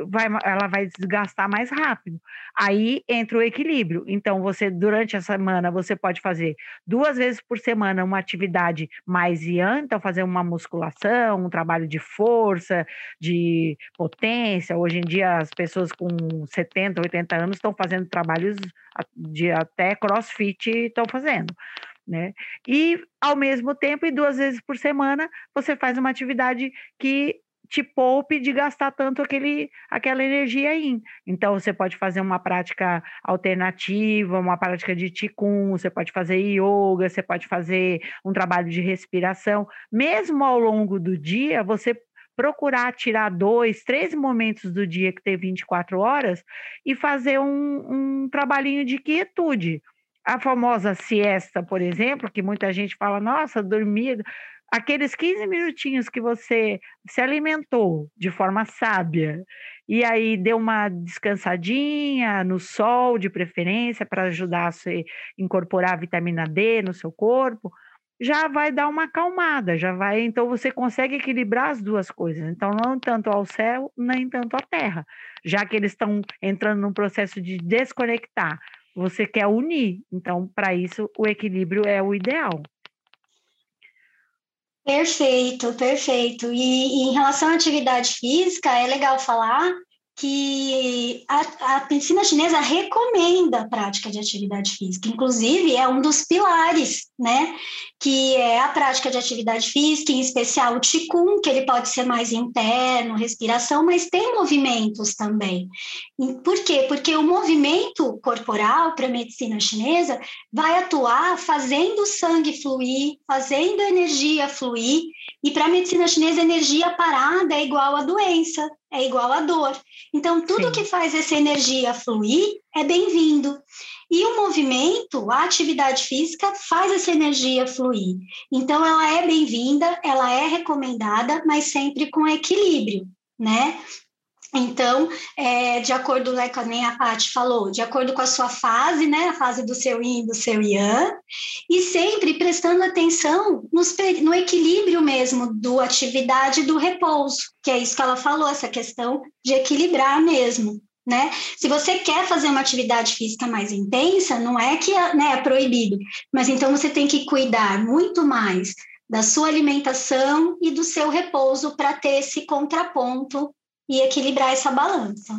vai, ela vai desgastar mais rápido. Aí entra o equilíbrio. Então, você, durante a semana, você pode fazer duas vezes por semana uma atividade mais yang, então fazer uma musculação, um trabalho de força, de potência. Hoje em dia, as pessoas com 70, 80 anos estão fazendo trabalhos de até crossfit estão fazendo. Né? E, ao mesmo tempo, e duas vezes por semana, você faz uma atividade que te poupe de gastar tanto aquele, aquela energia aí. Então, você pode fazer uma prática alternativa, uma prática de Qigong, você pode fazer yoga, você pode fazer um trabalho de respiração. Mesmo ao longo do dia, você procurar tirar dois, três momentos do dia que tem 24 horas e fazer um, um trabalhinho de quietude. A famosa siesta, por exemplo, que muita gente fala, nossa, dormir aqueles 15 minutinhos que você se alimentou de forma sábia e aí deu uma descansadinha no sol, de preferência, para ajudar a você incorporar a vitamina D no seu corpo, já vai dar uma acalmada, já vai, então você consegue equilibrar as duas coisas. Então não tanto ao céu, nem tanto à terra, já que eles estão entrando num processo de desconectar. Você quer unir, então para isso o equilíbrio é o ideal. Perfeito, perfeito. E, e, em relação à atividade física, é legal falar que a, a medicina chinesa recomenda a prática de atividade física, inclusive é um dos pilares, né? Que é a prática de atividade física, em especial o Qigong, que ele pode ser mais interno, respiração, mas tem movimentos também. E por quê? Porque o movimento corporal para a medicina chinesa vai atuar fazendo o sangue fluir, fazendo a energia fluir, e para a medicina chinesa, energia parada é igual a doença, é igual a dor. Então, tudo Sim. que faz essa energia fluir é bem-vindo. E o movimento, a atividade física, faz essa energia fluir. Então, ela é bem-vinda, ela é recomendada, mas sempre com equilíbrio, né? Então, é, de acordo né, com nem a Paty falou, de acordo com a sua fase, né, a fase do seu yin, do seu yang, e sempre prestando atenção nos, no equilíbrio mesmo do atividade e do repouso, que é isso que ela falou, essa questão de equilibrar mesmo. Né? Se você quer fazer uma atividade física mais intensa, não é que né, é proibido, mas então você tem que cuidar muito mais da sua alimentação e do seu repouso para ter esse contraponto e equilibrar essa balança.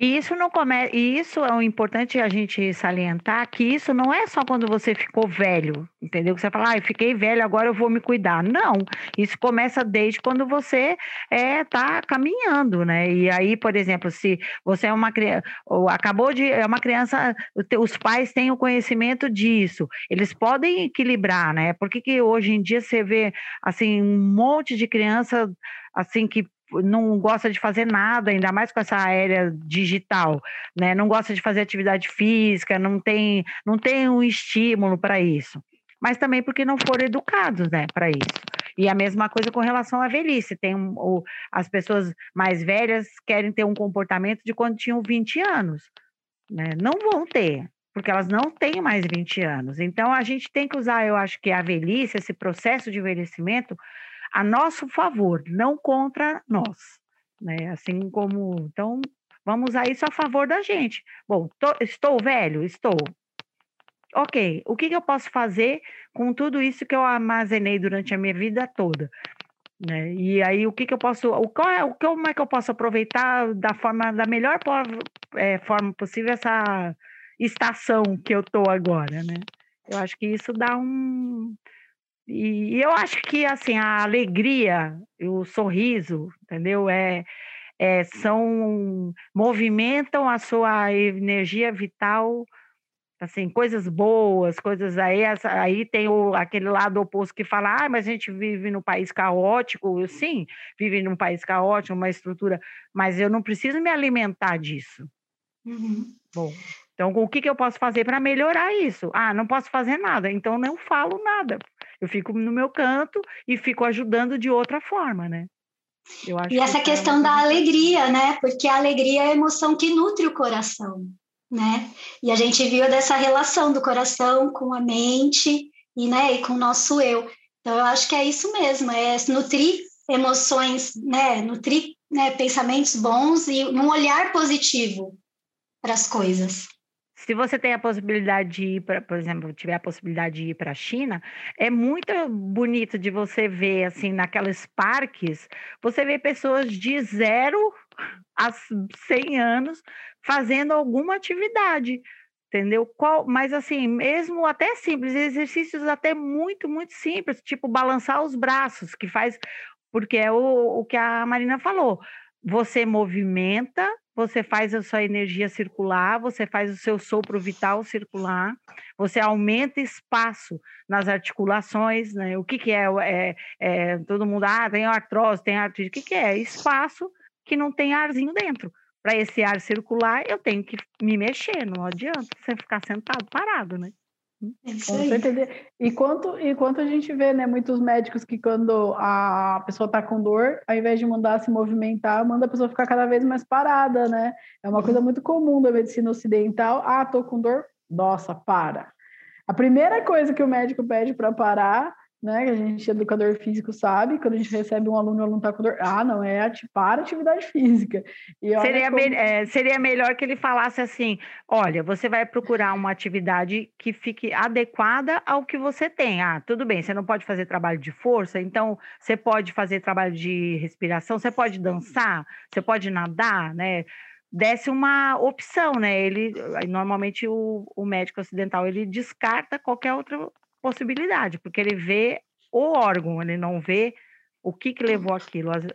E isso não come... e isso é um importante a gente salientar que isso não é só quando você ficou velho, entendeu? Que você fala, ah, eu fiquei velho, agora eu vou me cuidar. Não, isso começa desde quando você é tá caminhando, né? E aí, por exemplo, se você é uma criança, acabou de é uma criança, os pais têm o conhecimento disso, eles podem equilibrar, né? Porque que hoje em dia você vê assim um monte de criança assim que não gosta de fazer nada, ainda mais com essa área digital, né? Não gosta de fazer atividade física, não tem, não tem um estímulo para isso. Mas também porque não foram educados, né, para isso. E a mesma coisa com relação à velhice. Tem um, o, as pessoas mais velhas querem ter um comportamento de quando tinham 20 anos, né? Não vão ter, porque elas não têm mais 20 anos. Então a gente tem que usar, eu acho que a velhice, esse processo de envelhecimento a nosso favor, não contra nós, né? Assim como, então, vamos usar isso a favor da gente. Bom, tô, estou velho? Estou. Ok, o que, que eu posso fazer com tudo isso que eu armazenei durante a minha vida toda? Né? E aí, o que, que eu posso, o, qual é, como é que eu posso aproveitar da forma, da melhor é, forma possível essa estação que eu estou agora, né? Eu acho que isso dá um. E, e eu acho que assim a alegria, o sorriso, entendeu? É, é, são movimentam a sua energia vital assim, coisas boas, coisas aí, aí tem o, aquele lado oposto que fala, ah, mas a gente vive num país caótico, eu, sim, vive num país caótico, uma estrutura, mas eu não preciso me alimentar disso. Uhum. Bom, então o que, que eu posso fazer para melhorar isso? Ah, não posso fazer nada, então não falo nada. Eu fico no meu canto e fico ajudando de outra forma, né? e essa que é questão da alegria, né? Porque a alegria é a emoção que nutre o coração né? E a gente viu dessa relação do coração com a mente e, né, e com o nosso eu. Então, eu acho que é isso mesmo, é nutrir emoções, né, nutrir né, pensamentos bons e um olhar positivo para as coisas. Se você tem a possibilidade de ir para, por exemplo, tiver a possibilidade de ir para a China, é muito bonito de você ver assim naqueles parques, você vê pessoas de zero a 100 anos fazendo alguma atividade, entendeu? Qual, mas assim, mesmo até simples, exercícios até muito, muito simples, tipo balançar os braços, que faz, porque é o, o que a Marina falou. Você movimenta, você faz a sua energia circular, você faz o seu sopro vital circular, você aumenta espaço nas articulações, né? O que, que é, é, é Todo mundo, ah, tem artrose, tem artrite. O que, que é? Espaço que não tem arzinho dentro para esse ar circular, eu tenho que me mexer, não adianta você ficar sentado parado, né? É com certeza. E quanto, e quanto a gente vê, né, muitos médicos que quando a pessoa está com dor, ao invés de mandar se movimentar, manda a pessoa ficar cada vez mais parada, né? É uma coisa muito comum da medicina ocidental. Ah, tô com dor, nossa, para. A primeira coisa que o médico pede para parar né? A gente, educador físico, sabe, quando a gente recebe um aluno e o aluno está com dor, ah, não, é para atividade física. seria, como... me, é, seria melhor que ele falasse assim: olha, você vai procurar uma atividade que fique adequada ao que você tem. Ah, tudo bem, você não pode fazer trabalho de força, então você pode fazer trabalho de respiração, você pode dançar, você pode nadar, né? desse uma opção, né? Ele normalmente o, o médico ocidental ele descarta qualquer outra possibilidade, porque ele vê o órgão, ele não vê o que, que levou aquilo. Né?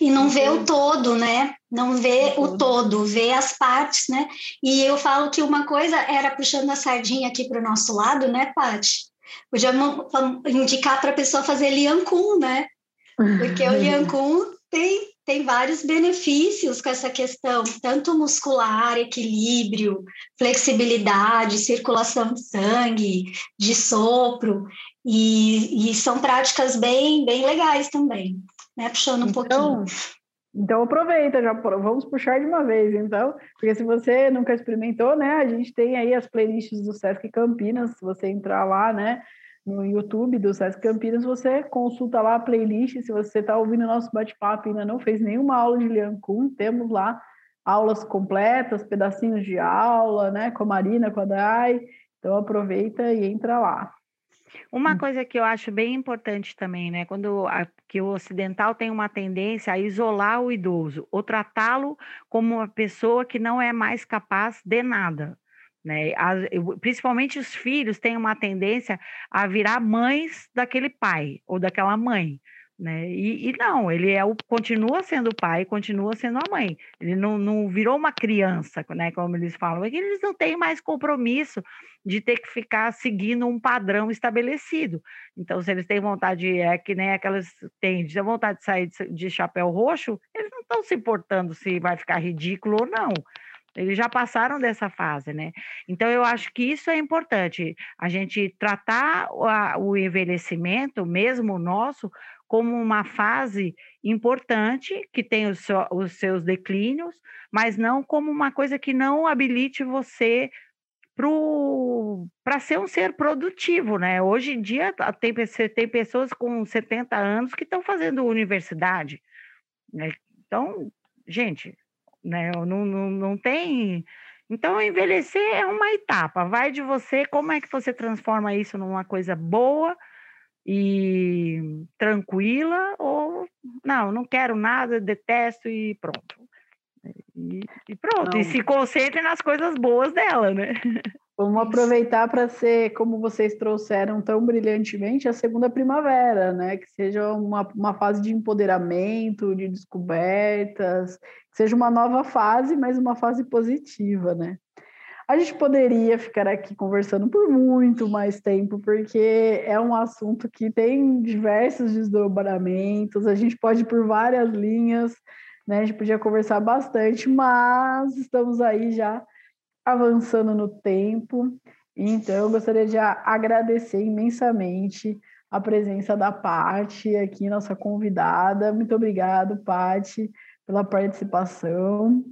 E não vê o todo, né? Não vê o todo, vê as partes, né? E eu falo que uma coisa era puxando a sardinha aqui para o nosso lado, né, Paty? Podia indicar para a pessoa fazer Lian Kun, né? Porque o Lian Kun tem tem vários benefícios com essa questão, tanto muscular, equilíbrio, flexibilidade, circulação de sangue, de sopro, e, e são práticas bem, bem legais também, né? Puxando um então, pouquinho. Então aproveita, já vamos puxar de uma vez, então, porque se você nunca experimentou, né, a gente tem aí as playlists do Sesc Campinas, se você entrar lá, né, no YouTube do Sesc Campinas, você consulta lá a playlist. Se você está ouvindo nosso bate-papo e ainda não fez nenhuma aula de Lian Kun, temos lá aulas completas, pedacinhos de aula, né? Com a Marina, com a Dai. Então aproveita e entra lá. Uma coisa que eu acho bem importante também, né? Quando a, que o ocidental tem uma tendência a isolar o idoso ou tratá-lo como uma pessoa que não é mais capaz de nada. Né? As, principalmente os filhos têm uma tendência a virar mães daquele pai ou daquela mãe. Né? E, e, não, ele é o, continua sendo o pai, continua sendo a mãe. Ele não, não virou uma criança, né? Como eles falam, é que eles não têm mais compromisso de ter que ficar seguindo um padrão estabelecido. Então, se eles têm vontade, é que nem aquelas têm, de vontade de sair de, de chapéu roxo, eles não estão se importando se vai ficar ridículo ou não. Eles já passaram dessa fase, né? Então, eu acho que isso é importante, a gente tratar o envelhecimento, mesmo nosso, como uma fase importante, que tem os, os seus declínios, mas não como uma coisa que não habilite você para ser um ser produtivo, né? Hoje em dia tem, tem pessoas com 70 anos que estão fazendo universidade. Né? Então, gente, né? Não, não, não tem. Então, envelhecer é uma etapa. Vai de você, como é que você transforma isso numa coisa boa e tranquila, ou não, não quero nada, detesto e pronto. E, e pronto, não. e se concentre nas coisas boas dela, né? Vamos aproveitar para ser, como vocês trouxeram tão brilhantemente, a segunda primavera, né? Que seja uma, uma fase de empoderamento, de descobertas, que seja uma nova fase, mas uma fase positiva, né? A gente poderia ficar aqui conversando por muito mais tempo, porque é um assunto que tem diversos desdobramentos, a gente pode ir por várias linhas, né? A gente podia conversar bastante, mas estamos aí já avançando no tempo. Então, eu gostaria de agradecer imensamente a presença da Pati aqui, nossa convidada. Muito obrigado, Pati, pela participação.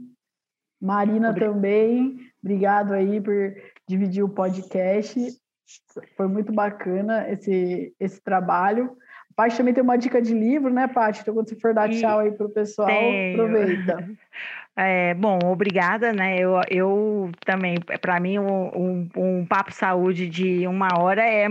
Marina obrigado. também, obrigado aí por dividir o podcast. Foi muito bacana esse, esse trabalho. Paty também tem uma dica de livro, né, Paty? Então, quando você for dar tchau aí para o pessoal, Tenho. aproveita. É, bom, obrigada, né? Eu, eu também, para mim, um, um, um, papo saúde de uma hora é,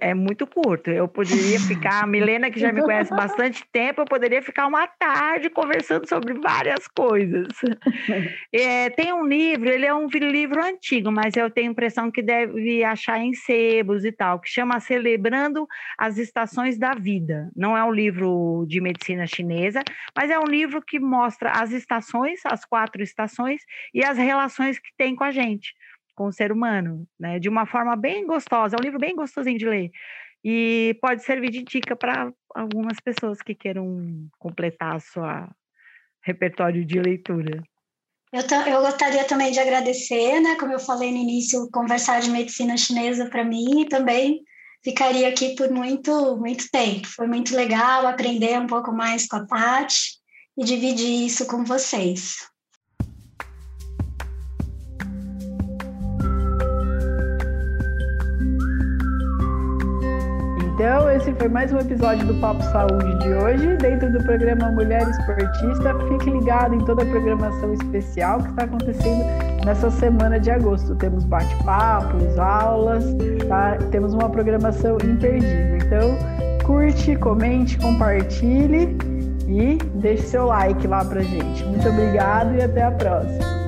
é muito curto. Eu poderia ficar, a Milena, que já me conhece bastante tempo, eu poderia ficar uma tarde conversando sobre várias coisas. É, tem um livro, ele é um livro antigo, mas eu tenho a impressão que deve achar em sebos e tal, que chama Celebrando as Estações da Vida. Não é um livro de medicina chinesa, mas é um livro que mostra as estações, as quatro estações e as relações que tem com a gente, com o ser humano, né? De uma forma bem gostosa. É um livro bem gostosinho de ler. E pode servir de dica para algumas pessoas que queiram completar a sua repertório de leitura. Eu, eu gostaria também de agradecer, né? Como eu falei no início, conversar de medicina chinesa para mim e também ficaria aqui por muito, muito tempo. Foi muito legal aprender um pouco mais com a Tati e dividir isso com vocês. Então, esse foi mais um episódio do Papo Saúde de hoje, dentro do programa Mulher Esportista. Fique ligado em toda a programação especial que está acontecendo nessa semana de agosto. Temos bate-papos, aulas, tá? temos uma programação imperdível. Então, curte, comente, compartilhe e deixe seu like lá pra gente. Muito obrigado e até a próxima.